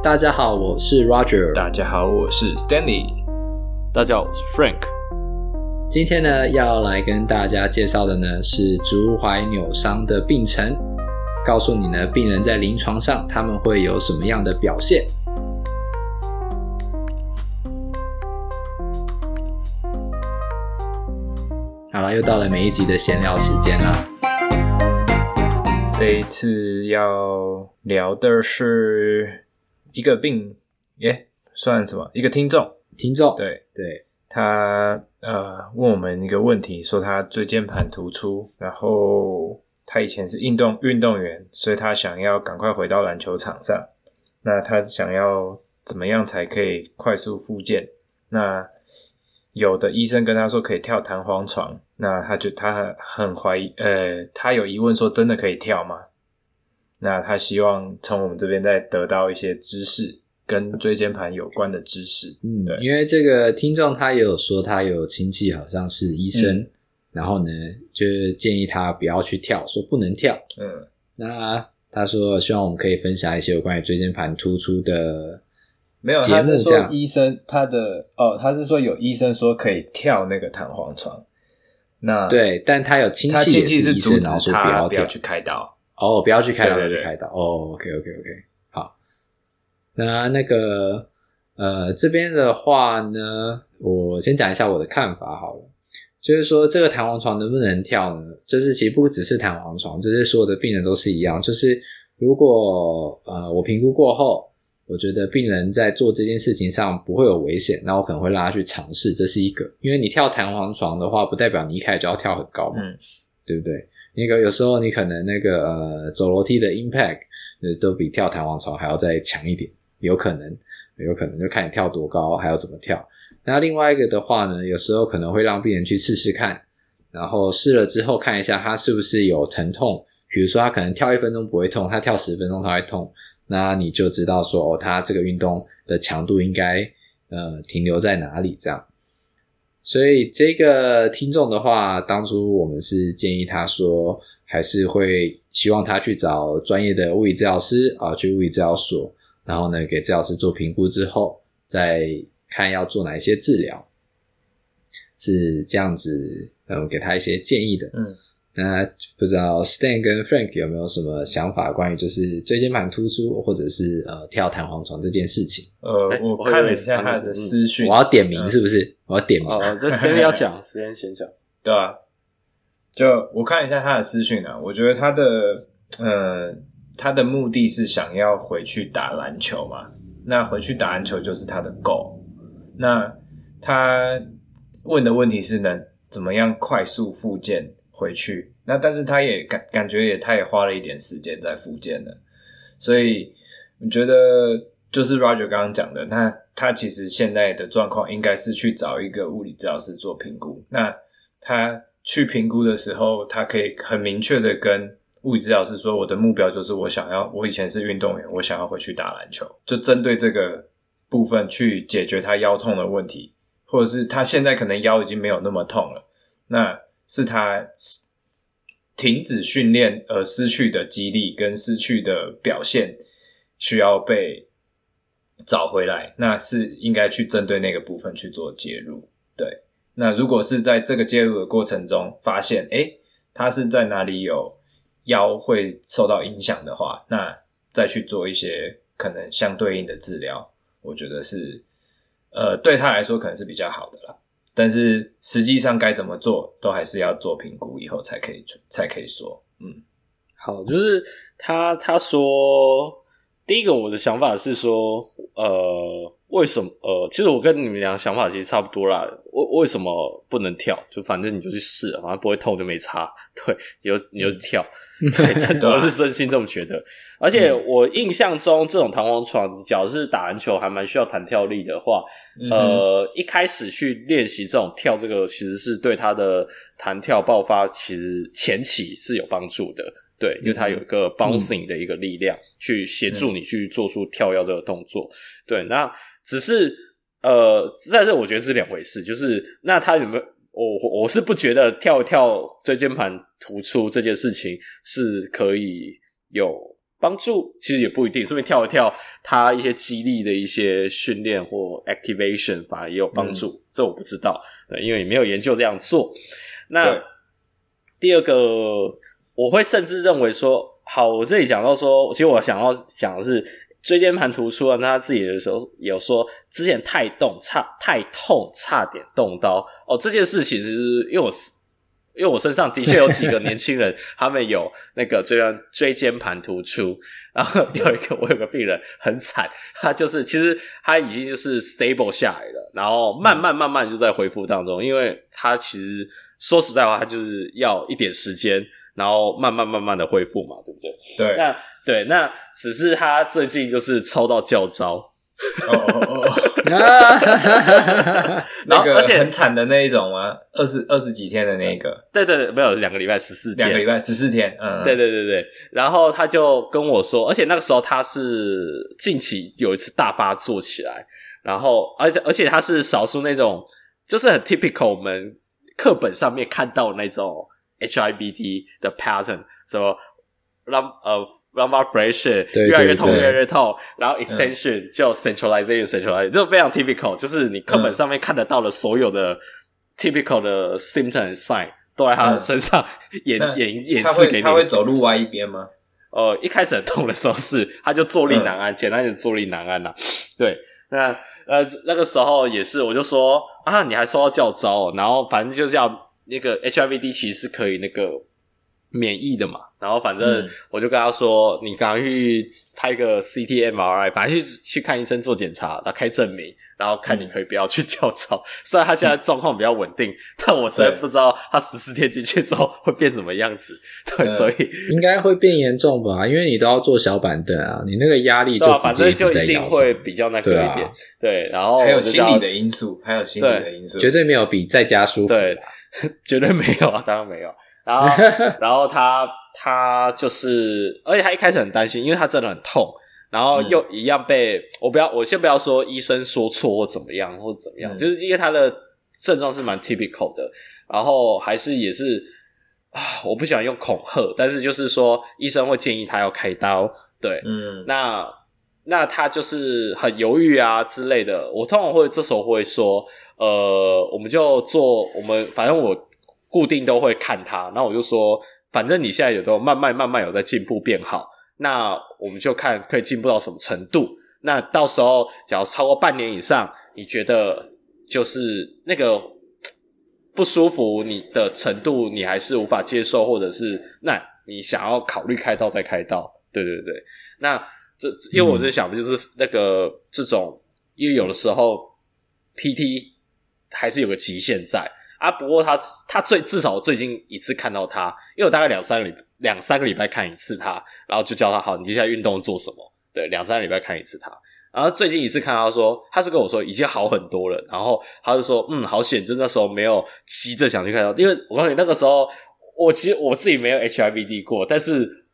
大家好，我是 Roger。大家好，我是 Stanley。大家好，我是 Frank。今天呢，要来跟大家介绍的呢是足踝扭伤的病程，告诉你呢，病人在临床上他们会有什么样的表现。好了，又到了每一集的闲聊时间啦。这一次要聊的是一个病，耶，算什么？一个听众，听众，对对，他呃问我们一个问题，说他椎间盘突出，然后他以前是运动运动员，所以他想要赶快回到篮球场上。那他想要怎么样才可以快速复健？那有的医生跟他说可以跳弹簧床。那他就他很很怀疑，呃，他有疑问说真的可以跳吗？那他希望从我们这边再得到一些知识，跟椎间盘有关的知识。嗯，对，因为这个听众他也有说他有亲戚好像是医生，嗯、然后呢就建议他不要去跳，说不能跳。嗯，那他说希望我们可以分享一些有关于椎间盘突出的没有，他是说医生他的哦，他是说有医生说可以跳那个弹簧床。那对，但他有亲戚也是医生，然后说不要不要去开刀哦，不要去开刀，不要去开刀哦。OK OK OK，好。那那个呃，这边的话呢，我先讲一下我的看法好了。就是说，这个弹簧床能不能跳呢？就是其实不只是弹簧床，就是所有的病人都是一样。就是如果呃，我评估过后。我觉得病人在做这件事情上不会有危险，那我可能会让他去尝试，这是一个。因为你跳弹簧床的话，不代表你一开始就要跳很高嘛，嗯、对不对？那个有时候你可能那个呃走楼梯的 impact 都比跳弹簧床还要再强一点，有可能，有可能就看你跳多高，还要怎么跳。那另外一个的话呢，有时候可能会让病人去试试看，然后试了之后看一下他是不是有疼痛，比如说他可能跳一分钟不会痛，他跳十分钟他会痛。那你就知道说，哦，他这个运动的强度应该呃停留在哪里这样。所以这个听众的话，当初我们是建议他说，还是会希望他去找专业的物理治疗师啊，去物理治疗所，然后呢给治疗师做评估之后，再看要做哪一些治疗，是这样子，嗯，给他一些建议的，嗯。那不知道 Stan 跟 Frank 有没有什么想法，关于就是椎间盘突出或者是呃跳弹簧床这件事情？呃，我看了一下他的私讯，我要点名是不是？我要点名。哦，这谁 要讲？谁先讲？对啊，就我看一下他的私讯啊，我觉得他的呃他的目的是想要回去打篮球嘛，那回去打篮球就是他的 goal。那他问的问题是能怎么样快速复健？回去，那但是他也感感觉也，他也花了一点时间在复健了，所以我觉得就是 Roger 刚刚讲的，那他其实现在的状况应该是去找一个物理治疗师做评估。那他去评估的时候，他可以很明确的跟物理治疗师说，我的目标就是我想要，我以前是运动员，我想要回去打篮球，就针对这个部分去解决他腰痛的问题，或者是他现在可能腰已经没有那么痛了，那。是他停止训练而失去的肌力跟失去的表现，需要被找回来。那是应该去针对那个部分去做介入。对，那如果是在这个介入的过程中发现，诶，他是在哪里有腰会受到影响的话，那再去做一些可能相对应的治疗，我觉得是呃对他来说可能是比较好的啦。但是实际上该怎么做，都还是要做评估以后才可以才可以说。嗯，好，就是他他说第一个我的想法是说，呃，为什么？呃，其实我跟你们俩想法其实差不多啦。为为什么不能跳？就反正你就去试，反正不会痛就没差。对，你就你就跳，真的 我是真心这么觉得。而且我印象中，这种弹簧床，假如是打篮球还蛮需要弹跳力的话，嗯、呃，一开始去练习这种跳，这个其实是对他的弹跳爆发，其实前期是有帮助的。对，因为它有一个 bouncing 的一个力量，去协助你去做出跳跃这个动作。对，那只是呃，在这我觉得是两回事。就是那他有没有？我我是不觉得跳跳椎间盘突出这件事情是可以有帮助？其实也不一定，顺便跳一跳，它一些肌力的一些训练或 activation 反而也有帮助。嗯、这我不知道，对，因为也没有研究这样做。那第二个，我会甚至认为说，好，我这里讲到说，其实我想要讲的是椎间盘突出啊，那他自己的时候有说，之前太动差太痛，差点动刀哦。这件事情是因为我是。因为我身上的确有几个年轻人，他们有那个椎间椎间盘突出，然后有一个我有个病人很惨，他就是其实他已经就是 stable 下来了，然后慢慢慢慢就在恢复当中，因为他其实说实在话，他就是要一点时间，然后慢慢慢慢的恢复嘛，对不对？对，那对，那只是他最近就是抽到教招。哦哦哦！那个而且很惨的那一种吗？二十二十几天的那个？对对对，没有两个礼拜十四天，两个礼拜十四天。嗯，对对对对。然后他就跟我说，而且那个时候他是近期有一次大发作起来，然后而且而且他是少数那种，就是很 typical 我们课本上面看到那种 HIBD 的 pattern，什么让呃。lumbar fracture 越来越痛，越来越痛，然后 extension、嗯、就 centralization，centralization 就非常 typical，就是你课本上面看得到的所有的 typical 的 symptom sign 都在他的身上 演、嗯、演演示给你。他会走路歪一边吗？呃，一开始很痛的时候是，他就坐立难安，嗯、简单点坐立难安呐。对，那呃那个时候也是，我就说啊，你还说要教招，然后反正就是要那个 HIVD 其实是可以那个。免疫的嘛，然后反正我就跟他说：“嗯、你赶快去拍个 CT、MRI，反正去去看医生做检查，然后开证明，然后看你可以不要去跳槽。嗯、虽然他现在状况比较稳定，嗯、但我实在不知道他十四天进去之后会变什么样子。对，嗯、所以应该会变严重吧？因为你都要坐小板凳啊，你那个压力就、啊、反正就一定会比较那个一点。对，啊、对，然后还有心理的因素，还有心理的因素，绝对没有比在家舒服。对，绝对没有啊，当然没有。”然后，然后他他就是，而且他一开始很担心，因为他真的很痛，然后又一样被、嗯、我不要，我先不要说医生说错或怎么样或怎么样，嗯、就是因为他的症状是蛮 typical 的，然后还是也是啊，我不喜欢用恐吓，但是就是说医生会建议他要开刀，对，嗯，那那他就是很犹豫啊之类的，我通常会这时候会说，呃，我们就做，我们反正我。固定都会看他，然后我就说，反正你现在有都慢慢慢慢有在进步变好，那我们就看可以进步到什么程度。那到时候，假如超过半年以上，你觉得就是那个不舒服，你的程度你还是无法接受，或者是那你想要考虑开刀再开刀。对对对，那这因为我在想的就是那个、这种，因为有的时候 PT 还是有个极限在。啊，不过他他最至少我最近一次看到他，因为我大概两三个礼两三个礼拜看一次他，然后就教他好，你接下来运动做什么？对，两三个礼拜看一次他，然后最近一次看到他说，他是跟我说已经好很多了，然后他就说，嗯，好险，就那时候没有急着想去看到，因为我告诉你那个时候我其实我自己没有 HIVD 过，但是。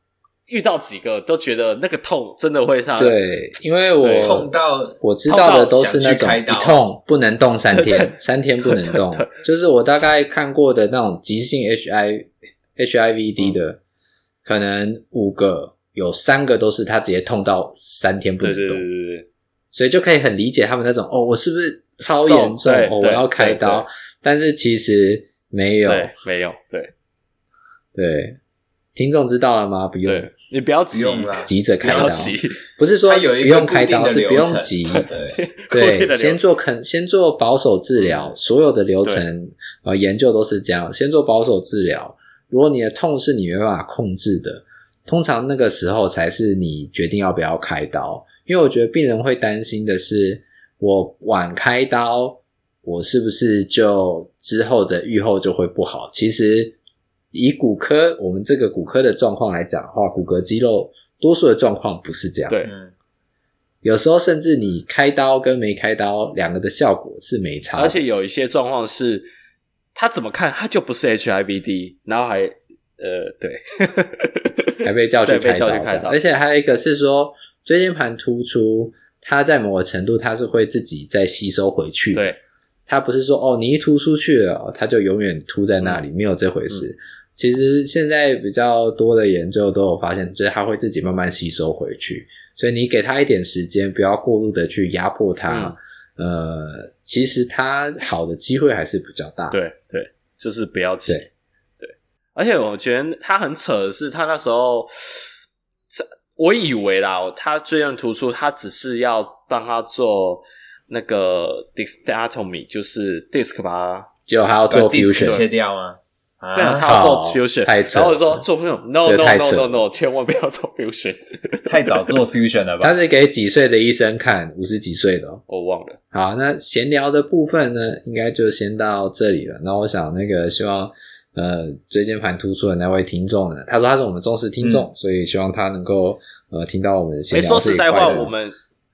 遇到几个都觉得那个痛真的会上对，因为我痛到我知道的都是那种一痛不能动三天，三天不能动，就是我大概看过的那种急性 HI HIVD 的，嗯、可能五个有三个都是他直接痛到三天不能动，对对对对对，所以就可以很理解他们那种哦，我是不是超严重？哦，我要开刀，但是其实没有，没有，对。对。听众知道了吗？不用，你不要急，急着开刀，不是说不用开刀，是不用急。对，对，先做肯，先做保守治疗，所有的流程呃研究都是这样，先做保守治疗。如果你的痛是你没办法控制的，通常那个时候才是你决定要不要开刀。因为我觉得病人会担心的是，我晚开刀，我是不是就之后的愈后就会不好？其实。以骨科，我们这个骨科的状况来讲的话，骨骼肌肉多数的状况不是这样。对，有时候甚至你开刀跟没开刀，两个的效果是没差。而且有一些状况是，他怎么看他就不是 HIVD，然后还呃，对，还被叫 去开刀。开刀。而且还有一个是说，椎间盘突出，它在某个程度它是会自己再吸收回去的。对，它不是说哦，你一突出去了，它就永远凸在那里，嗯、没有这回事。嗯其实现在比较多的研究都有发现，就是它会自己慢慢吸收回去，所以你给它一点时间，不要过度的去压迫它，嗯、呃，其实它好的机会还是比较大。对对，就是不要急。对，对，而且我觉得他很扯的是，他那时候，我以为啦，他椎间突出，他只是要帮他做那个 discectomy，就是 disc 把它，就还要做 fusion 切掉吗？对啊，他要做 fusion，然后我说做 fusion，no no no no no，千万不要做 fusion，太早做 fusion 了吧？他是给几岁的医生看？五十几岁的，我忘了。好，那闲聊的部分呢，应该就先到这里了。那我想那个希望呃椎间盘突出的那位听众呢，他说他是我们忠实听众，所以希望他能够呃听到我们闲聊。说实在话，我们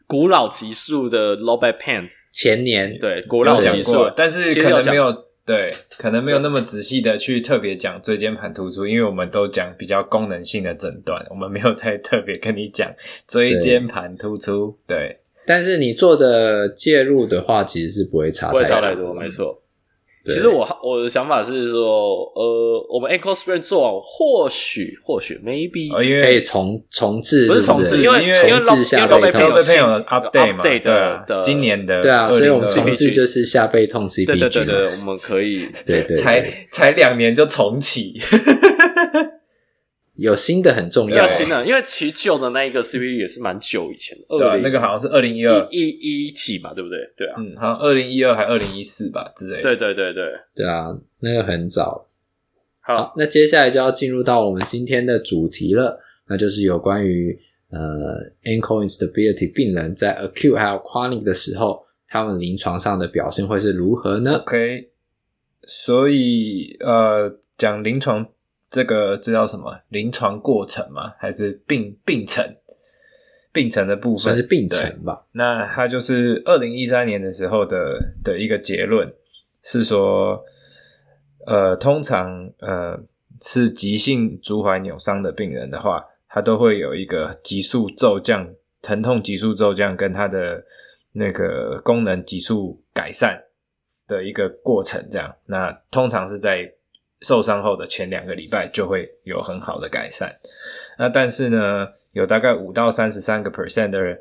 古老级数的 low back pain 前年对古老级数，但是可能没有。对，可能没有那么仔细的去特别讲椎间盘突出，因为我们都讲比较功能性的诊断，我们没有再特别跟你讲椎间盘突出。对，对，但是你做的介入的话，其实是不会差太多，不会差太多，没错。其实我我的想法是说，呃，我们 ankle sprain 做完，或许或许 maybe 可以重重置，不是重置，因为因为因为重置下背痛有 update 嘛，对，今年的对啊，所以我们重置就是下背痛 CPG，对对对对，我们可以对对，才才两年就重启。有新的很重要，要新的，因为其实旧的那一个 CPU 也是蛮久以前的，对、啊，那个好像是二零一二一一几嘛，对不对？对啊，嗯，好像二零一二还二零一四吧之类的。对对对对，对啊，那个很早。好，好，那接下来就要进入到我们今天的主题了，那就是有关于呃 ankle instability 病人在 acute 还有 chronic 的时候，他们临床上的表现会是如何呢？OK，所以呃，讲临床。这个这叫什么？临床过程吗？还是病病程？病程的部分算是病程吧。那它就是二零一三年的时候的的一个结论是说，呃，通常呃是急性足踝扭伤的病人的话，他都会有一个急速骤降，疼痛急速骤降，跟他的那个功能急速改善的一个过程。这样，那通常是在。受伤后的前两个礼拜就会有很好的改善，那但是呢，有大概五到三十三个 percent 的人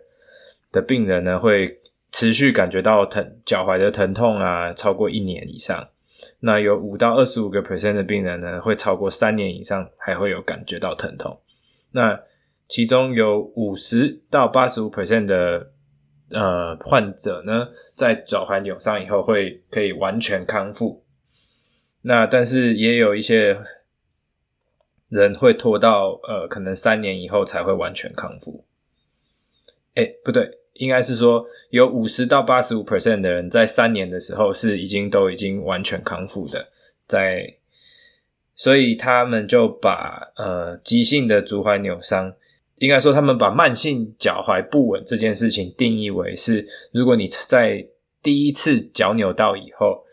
的病人呢，会持续感觉到疼脚踝的疼痛啊，超过一年以上。那有五到二十五个 percent 的病人呢，会超过三年以上还会有感觉到疼痛。那其中有五十到八十五 percent 的呃患者呢，在脚踝扭伤以后会可以完全康复。那但是也有一些人会拖到呃，可能三年以后才会完全康复。诶，不对，应该是说有五十到八十五 percent 的人在三年的时候是已经都已经完全康复的，在，所以他们就把呃急性的足踝扭伤，应该说他们把慢性脚踝不稳这件事情定义为是，如果你在第一次脚扭到以后。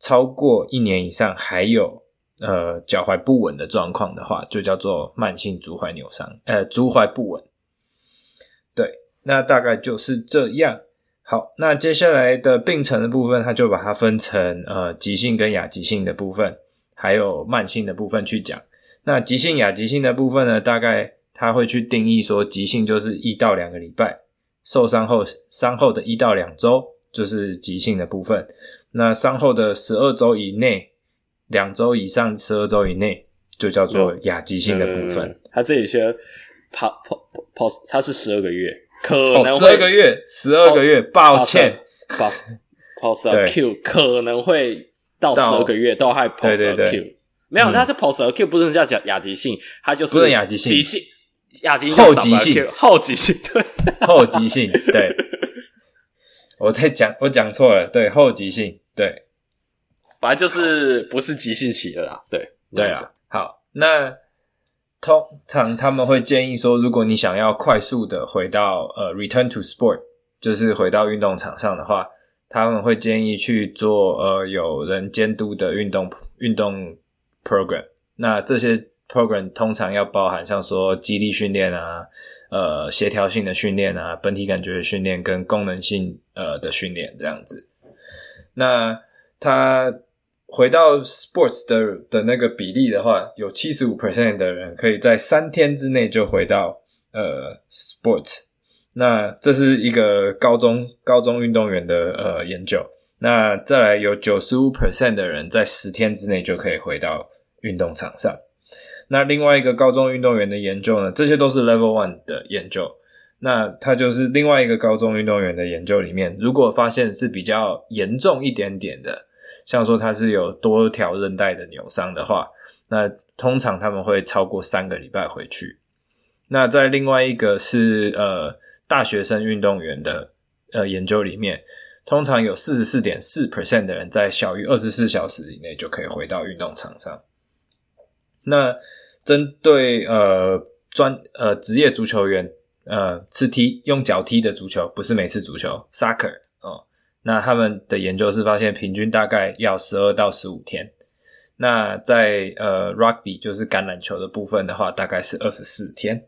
超过一年以上还有呃脚踝不稳的状况的话，就叫做慢性足踝扭伤，呃足踝不稳。对，那大概就是这样。好，那接下来的病程的部分，它就把它分成呃急性跟亚急性的部分，还有慢性的部分去讲。那急性、亚急性的部分呢，大概它会去定义说，急性就是一到两个礼拜，受伤后伤后的一到两周就是急性的部分。那伤后的十二周以内，两周以上十二周以内，就叫做亚急性的部分。他这里写跑跑跑，他是十二个月，可能十二个月，十二个月，抱歉，post acute 可能会到十二个月都还 post acute，没有，他是 post acute 不能叫亚亚急性，他就是不是亚急性，急性亚急后急性，后急性，对，后急性，对。我在讲，我讲错了，对，后急性，对，反正就是不是急性期的啦，对，对啊。好，那通常他们会建议说，如果你想要快速的回到呃，return to sport，就是回到运动场上的话，他们会建议去做呃有人监督的运动运动 program。那这些 program 通常要包含像说肌力训练啊。呃，协调性的训练啊，本体感觉的训练跟功能性呃的训练这样子。那他回到 sports 的的那个比例的话，有七十五 percent 的人可以在三天之内就回到呃 sports。那这是一个高中高中运动员的呃研究。那再来有九十五 percent 的人在十天之内就可以回到运动场上。那另外一个高中运动员的研究呢，这些都是 level one 的研究。那它就是另外一个高中运动员的研究里面，如果发现是比较严重一点点的，像说他是有多条韧带的扭伤的话，那通常他们会超过三个礼拜回去。那在另外一个是呃大学生运动员的呃研究里面，通常有四十四点四 percent 的人在小于二十四小时以内就可以回到运动场上。那针对呃专呃职业足球员。呃，是踢用脚踢的足球，不是美式足球 （soccer） 哦。那他们的研究是发现，平均大概要十二到十五天。那在呃 rugby 就是橄榄球的部分的话，大概是二十四天。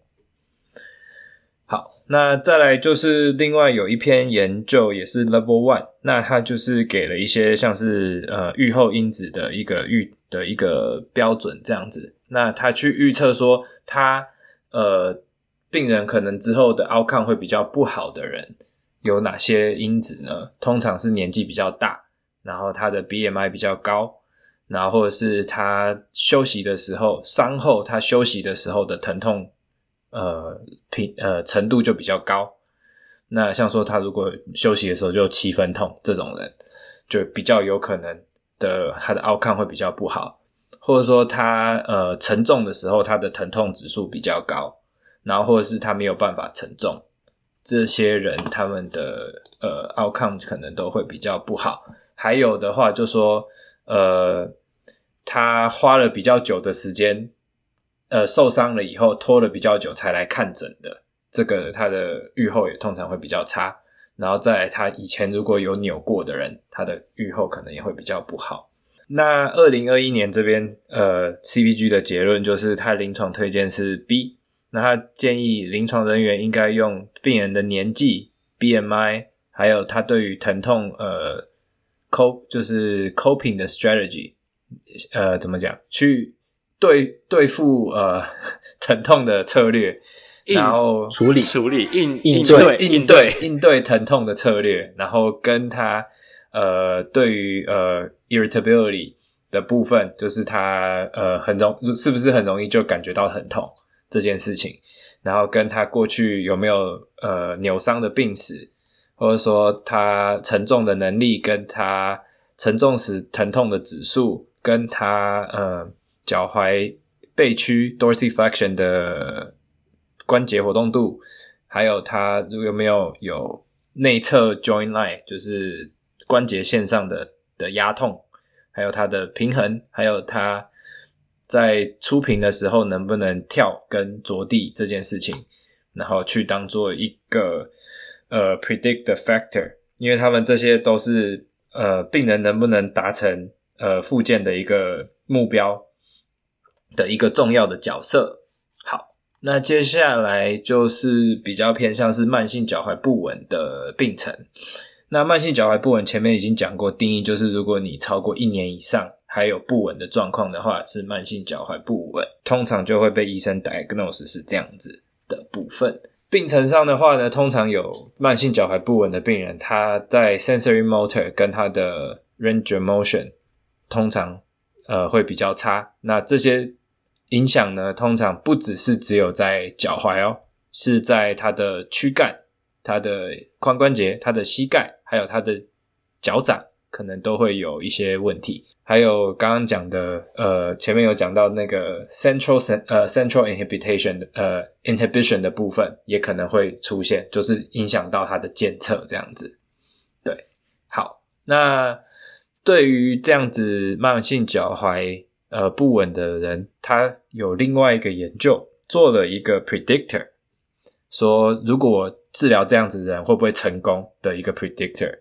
好，那再来就是另外有一篇研究也是 level one，那它就是给了一些像是呃预后因子的一个预的一个标准这样子。那他去预测说，他呃。病人可能之后的 outcome 会比较不好的人有哪些因子呢？通常是年纪比较大，然后他的 BMI 比较高，然后或者是他休息的时候，伤后他休息的时候的疼痛，呃，频呃程度就比较高。那像说他如果休息的时候就七分痛，这种人就比较有可能的他的 outcome 会比较不好，或者说他呃承重的时候他的疼痛指数比较高。然后或者是他没有办法承重，这些人他们的呃 outcome 可能都会比较不好。还有的话就说，呃，他花了比较久的时间，呃，受伤了以后拖了比较久才来看诊的，这个他的预后也通常会比较差。然后再来他以前如果有扭过的人，他的预后可能也会比较不好。那二零二一年这边呃 CPG 的结论就是，他临床推荐是 B。那他建议临床人员应该用病人的年纪、BMI，还有他对于疼痛呃 cope 就是 coping 的 strategy，呃怎么讲去对对付呃 疼痛的策略，然后处理处理应应对应对应对疼痛的策略，然后跟他呃对于呃 irritability 的部分，就是他呃很容是不是很容易就感觉到疼痛。这件事情，然后跟他过去有没有呃扭伤的病史，或者说他承重的能力，跟他承重时疼痛的指数，跟他呃脚踝背屈 dorsiflexion 的关节活动度，还有他有没有有内侧 joint line，就是关节线上的的压痛，还有他的平衡，还有他。在出屏的时候能不能跳跟着地这件事情，然后去当做一个呃 predict the factor，因为他们这些都是呃病人能不能达成呃复健的一个目标的一个重要的角色。那接下来就是比较偏向是慢性脚踝不稳的病程。那慢性脚踝不稳前面已经讲过定义，就是如果你超过一年以上。还有不稳的状况的话，是慢性脚踝不稳，通常就会被医生 diagnose 是这样子的部分。病程上的话呢，通常有慢性脚踝不稳的病人，他在 sensory motor 跟他的 range of motion 通常呃会比较差。那这些影响呢，通常不只是只有在脚踝哦，是在他的躯干、他的髋关节、他的膝盖，还有他的脚掌。可能都会有一些问题，还有刚刚讲的，呃，前面有讲到那个 central 呃 central inhibition 的呃 inhibition 的部分，也可能会出现，就是影响到它的监测这样子。对，好，那对于这样子慢性脚踝呃不稳的人，他有另外一个研究做了一个 predictor，说如果治疗这样子的人会不会成功的一个 predictor。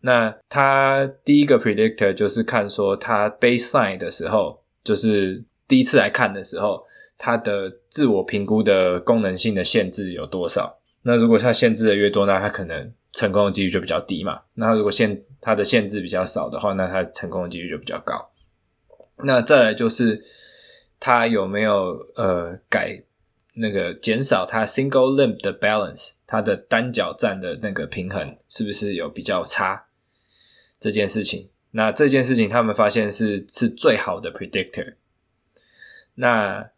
那他第一个 predictor 就是看说他 baseline 的时候，就是第一次来看的时候，他的自我评估的功能性的限制有多少？那如果他限制的越多，那他可能成功的几率就比较低嘛。那如果限他的限制比较少的话，那他成功的几率就比较高。那再来就是他有没有呃改那个减少他 single limb 的 balance，他的单脚站的那个平衡是不是有比较差这件事情？那这件事情他们发现是是最好的 predictor。那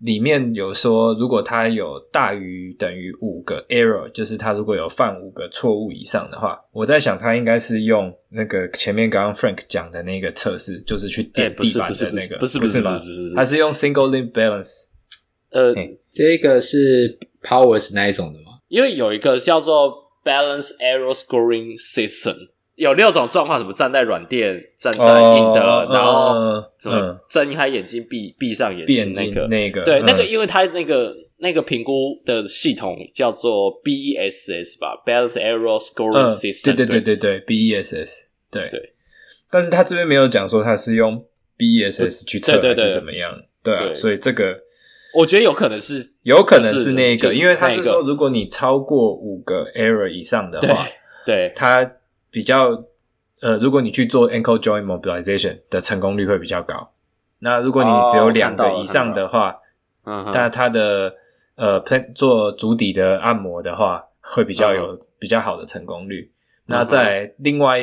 里面有说，如果它有大于等于五个 error，就是他如果有犯五个错误以上的话，我在想他应该是用那个前面刚刚 Frank 讲的那个测试，就是去点地板的那个，不是不是吗？他是用 single limb balance。呃，这个是 Powers 那一种的吗？因为有一个叫做 balance error scoring system。有六种状况，什么站在软垫，站在硬的，哦、然后什么睁开眼睛，闭闭上眼睛那个那个，对，嗯、那个，因为它那个那个评估的系统叫做 BESS 吧，Balance Error Scoring System，、嗯、对对。对对对，BESS，对。对。但是他这边没有讲说他是用 BESS 去测还是怎么样，对啊，所以这个我觉得有可能是，有可能是那个，因为他是说如果你超过五个 error 以上的话，对，他。比较呃，如果你去做 ankle joint mobilization 的成功率会比较高。那如果你只有两个以上的话，嗯，但它的呃做足底的按摩的话，会比较有比较好的成功率。那在另外，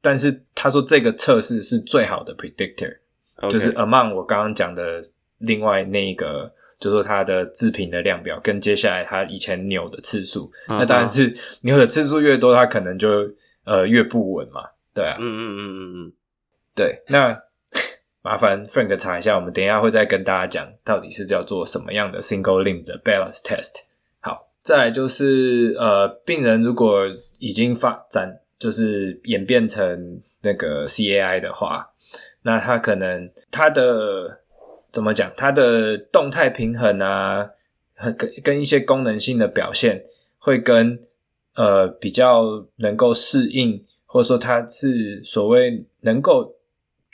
但是他说这个测试是最好的 predictor，就是 among 我刚刚讲的另外那个，就是说它的自评的量表跟接下来他以前扭的次数，那当然是扭的次数越多，它可能就。呃，越不稳嘛，对啊，嗯嗯嗯嗯嗯，对，那麻烦 Frank 查一下，我们等一下会再跟大家讲，到底是叫做什么样的 single limb 的 balance test。好，再来就是呃，病人如果已经发展，就是演变成那个 CAI 的话，那他可能他的怎么讲，他的动态平衡啊，跟跟一些功能性的表现会跟。呃，比较能够适应，或者说他是所谓能够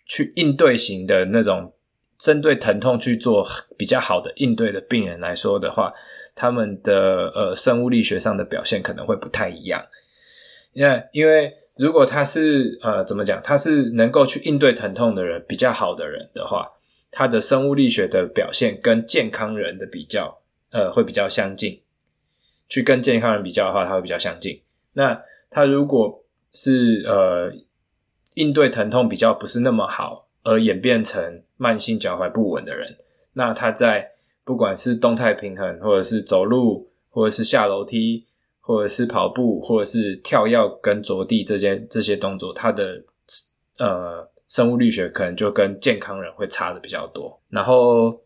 去应对型的那种，针对疼痛去做比较好的应对的病人来说的话，他们的呃生物力学上的表现可能会不太一样。那因为如果他是呃怎么讲，他是能够去应对疼痛的人比较好的人的话，他的生物力学的表现跟健康人的比较，呃会比较相近。去跟健康人比较的话，他会比较相近。那他如果是呃应对疼痛比较不是那么好，而演变成慢性脚踝不稳的人，那他在不管是动态平衡，或者是走路，或者是下楼梯，或者是跑步，或者是跳跃跟着地这些这些动作，他的呃生物力学可能就跟健康人会差的比较多。然后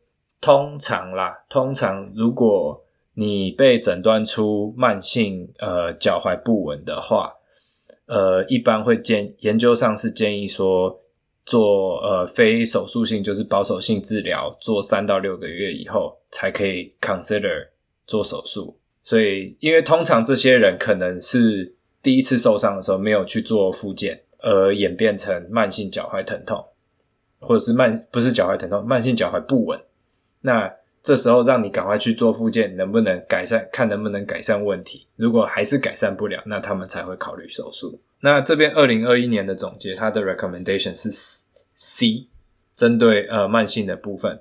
通常啦，通常如果你被诊断出慢性呃脚踝不稳的话，呃，一般会建研究上是建议说做呃非手术性，就是保守性治疗，做三到六个月以后才可以 consider 做手术。所以，因为通常这些人可能是第一次受伤的时候没有去做复健，而演变成慢性脚踝疼痛，或者是慢不是脚踝疼痛，慢性脚踝不稳。那这时候让你赶快去做复健，能不能改善？看能不能改善问题。如果还是改善不了，那他们才会考虑手术。那这边二零二一年的总结，它的 recommendation 是 C，针对呃慢性的部分，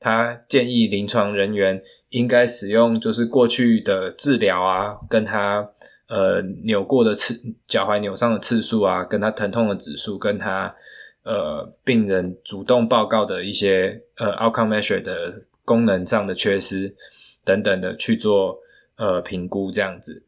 他建议临床人员应该使用就是过去的治疗啊，跟他呃扭过的次脚踝扭伤的次数啊，跟他疼痛的指数，跟他呃病人主动报告的一些呃 outcome measure 的。功能上的缺失等等的去做呃评估这样子，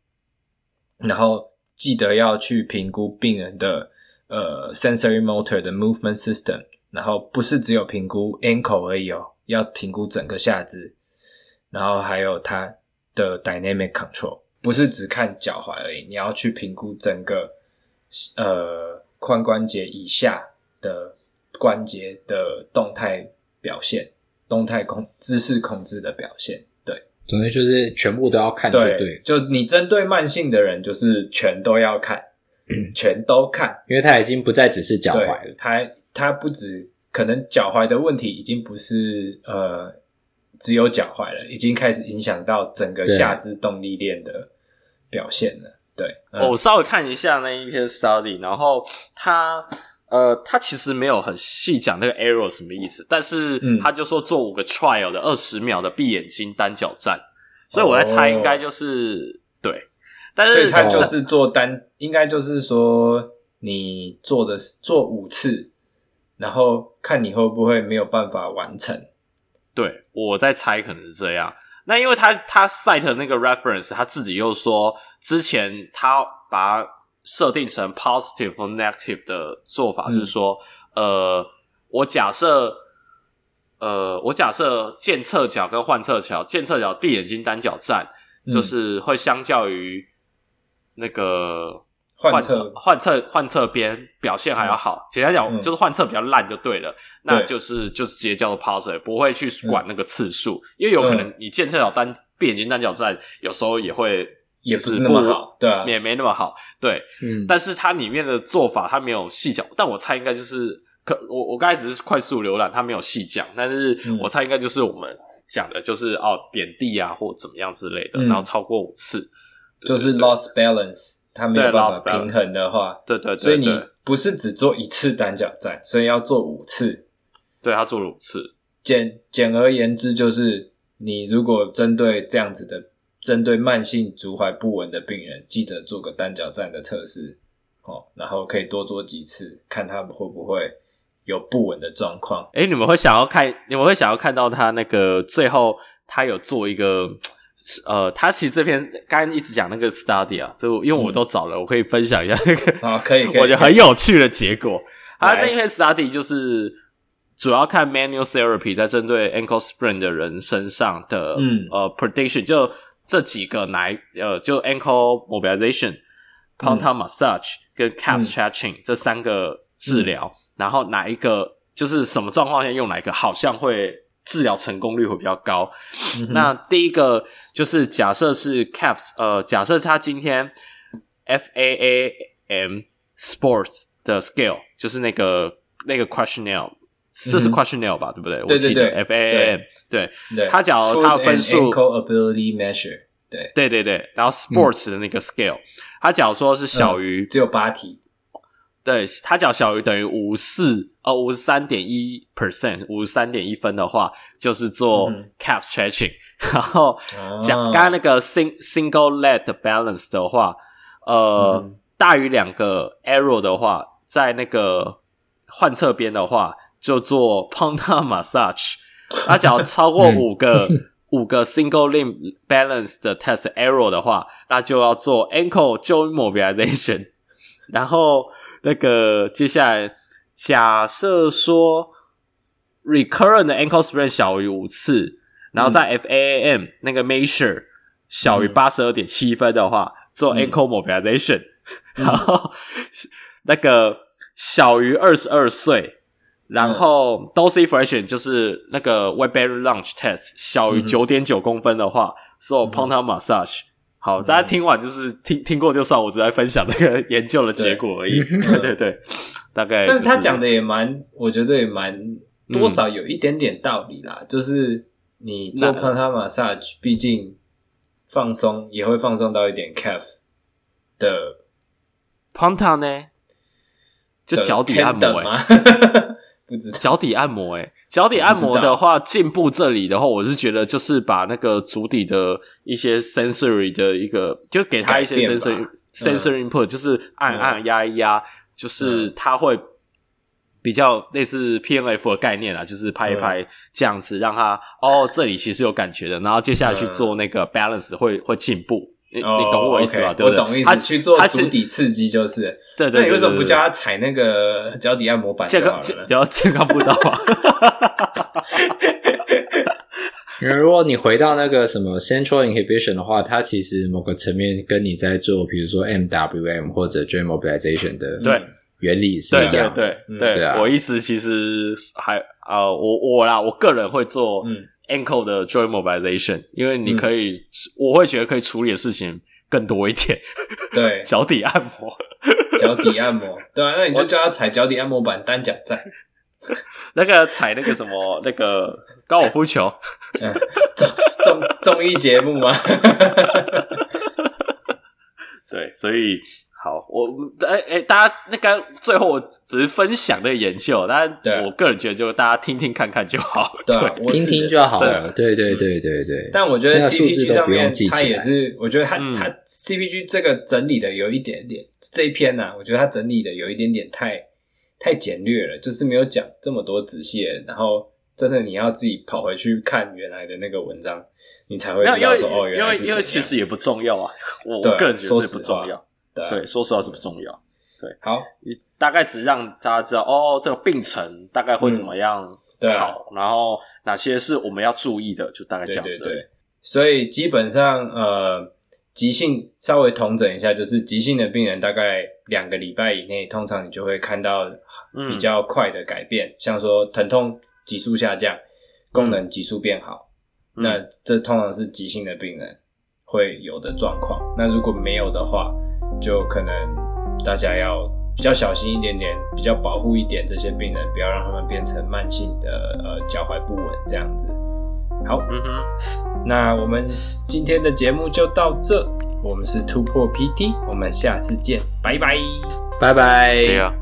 然后记得要去评估病人的呃 sensory motor 的 movement system，然后不是只有评估 ankle 而已哦，要评估整个下肢，然后还有它的 dynamic control，不是只看脚踝而已，你要去评估整个呃髋关节以下的关节的动态表现。动态控姿势控制的表现，对，总之就是全部都要看，对，对，就你针对慢性的人，就是全都要看，嗯，全都看，因为他已经不再只是脚踝了，他他不止可能脚踝的问题已经不是呃只有脚踝了，已经开始影响到整个下肢动力链的表现了，对，对嗯，我稍微看一下那一篇 study，然后他。呃，他其实没有很细讲那个 arrow 什么意思，但是他就说做五个 trial 的二十秒的闭眼睛单脚站，所以我在猜应该就是、哦、对，但是所以他就是做单，哦、应该就是说你做的做五次，然后看你会不会没有办法完成。对，我在猜可能是这样。那因为他他 cite 那个 reference，他自己又说之前他把它设定成 positive 或 negative 的做法是说，嗯、呃，我假设，呃，我假设健侧脚跟换侧脚，健侧脚闭眼睛单脚站，嗯、就是会相较于那个。换侧换侧换侧边表现还要好，简单讲就是换侧比较烂就对了，嗯、那就是就是直接叫做 positive，不会去管那个次数，嗯、因为有可能你健侧脚单闭眼睛单脚站，有时候也会也不是那么好，对、啊，也没那么好，对，嗯，但是它里面的做法它没有细讲，但我猜应该就是可我我刚才只是快速浏览，它没有细讲，但是我猜应该就是我们讲的就是哦点地啊或怎么样之类的，嗯、然后超过五次就是 lost balance。它没有办法平衡的话，对对，对，对，所以你不是只做一次单脚站，所以要做五次。对，他做了五次。简简而言之，就是你如果针对这样子的，针对慢性足踝不稳的病人，记得做个单脚站的测试哦，然后可以多做几次，看他们会不会有不稳的状况。诶，你们会想要看？你们会想要看到他那个最后他有做一个？呃，他其实这篇刚刚一直讲那个 study 啊，就因为我都找了，嗯、我可以分享一下那个啊，可以，可以，我觉得很有趣的结果。他那篇 study 就是主要看 manual therapy 在针对 ankle sprain 的人身上的，嗯，呃，prediction 就这几个来，呃，就 ankle mobilization、plantar massage 跟 calf stretching、嗯、这三个治疗，嗯、然后哪一个就是什么状况下用哪一个，好像会。治疗成功率会比较高。嗯、那第一个就是假设是 CAFS，呃，假设他今天 FAAM Sports 的 scale 就是那个那个 questionnaire，、嗯、这是 questionnaire 吧？对不对？我记得，FAAM，对，他假如他的分数 Ankle Ability Measure，对，对对对，然后 Sports 的那个 scale，、嗯、他假如说是小于、嗯、只有八题。对，他讲小于等于五四呃五十三点一 percent 五十三点一分的话，就是做 calf stretching、嗯。然后讲刚刚那个 sing single leg balance 的话，呃，嗯、大于两个 arrow 的话，在那个换侧边的话，就做 plantar massage。他只要超过五个、嗯、五个 single limb balance 的 test Error 的话，那就要做 ankle joint mobilization。然后。那个接下来，假设说 recurrent 的 ankle sprain 小于五次，然后在 FAAM 那个 measure 小于八十二点七分的话，嗯、做 ankle mobilization，、嗯、然后那个小于二十二岁，然后 Dorsey Fraction 就是那个 bearing lunge test 小于九点九公分的话，做 plantar massage。好，大家听完就是听听过就算，我只在分享那个研究的结果而已。对，对对对，大概、就是。但是他讲的也蛮，我觉得也蛮多少有一点点道理啦。嗯、就是你做 plantar massage，毕竟放松也会放松到一点 calf 的 plantar 呢，就脚底按摩吗？脚底按摩、欸，诶脚底按摩的话，进步这里的话，我是觉得就是把那个足底的一些 sensory 的一个，就给他一些 sensory sensory input，就是按按压一压，就是他会比较类似 PNF 的概念啦，就是拍一拍这样子，让他哦这里其实有感觉的，然后接下来去做那个 balance 会会进步。你你懂我意思吧？对不对？我懂意思。他去做足底刺激就是，对对。那你为什么不叫他踩那个脚底按摩板？健康，比较健康步道啊。因为如果你回到那个什么 central inhibition 的话，它其实某个层面跟你在做，比如说 MWM 或者 joint mobilization 的对原理是一样。对对对对，我意思其实还啊，我我啦，我个人会做。Ankle 的 joint mobilization，因为你可以，嗯、我会觉得可以处理的事情更多一点。对，脚底按摩，脚底按摩，对啊，那你就叫他踩脚底按摩板单脚站，那个踩那个什么 那个高尔夫球，综综综艺节目吗？对，所以好，我哎哎、欸，大家那刚最后我只是分享那个研究，但我个人觉得就大家听听看看就好，对，对。听听就好了。对对对对对。但我觉得 CPG 上面它也是，我觉得它它 CPG 这个整理的有一点点这一篇呢、啊，我觉得它整理的有一点点太太简略了，就是没有讲这么多仔细，然后真的你要自己跑回去看原来的那个文章，你才会知道说哦，原来是因为因为其实也不重要啊，我我个人觉得是不重要。对，对，说实话是不重要。对，好，你大概只让大家知道哦，这个病程大概会怎么样好，嗯啊、然后哪些是我们要注意的，就大概这样子。对，对，对，所以基本上，呃，急性稍微统整一下，就是急性的病人大概两个礼拜以内，通常你就会看到比较快的改变，嗯、像说疼痛急速下降，功能急速变好，嗯、那这通常是急性的病人会有的状况。那如果没有的话，就可能大家要比较小心一点点，比较保护一点这些病人，不要让他们变成慢性的呃脚踝不稳这样子。好，嗯哼，那我们今天的节目就到这，我们是突破 PT，我们下次见，拜拜，拜拜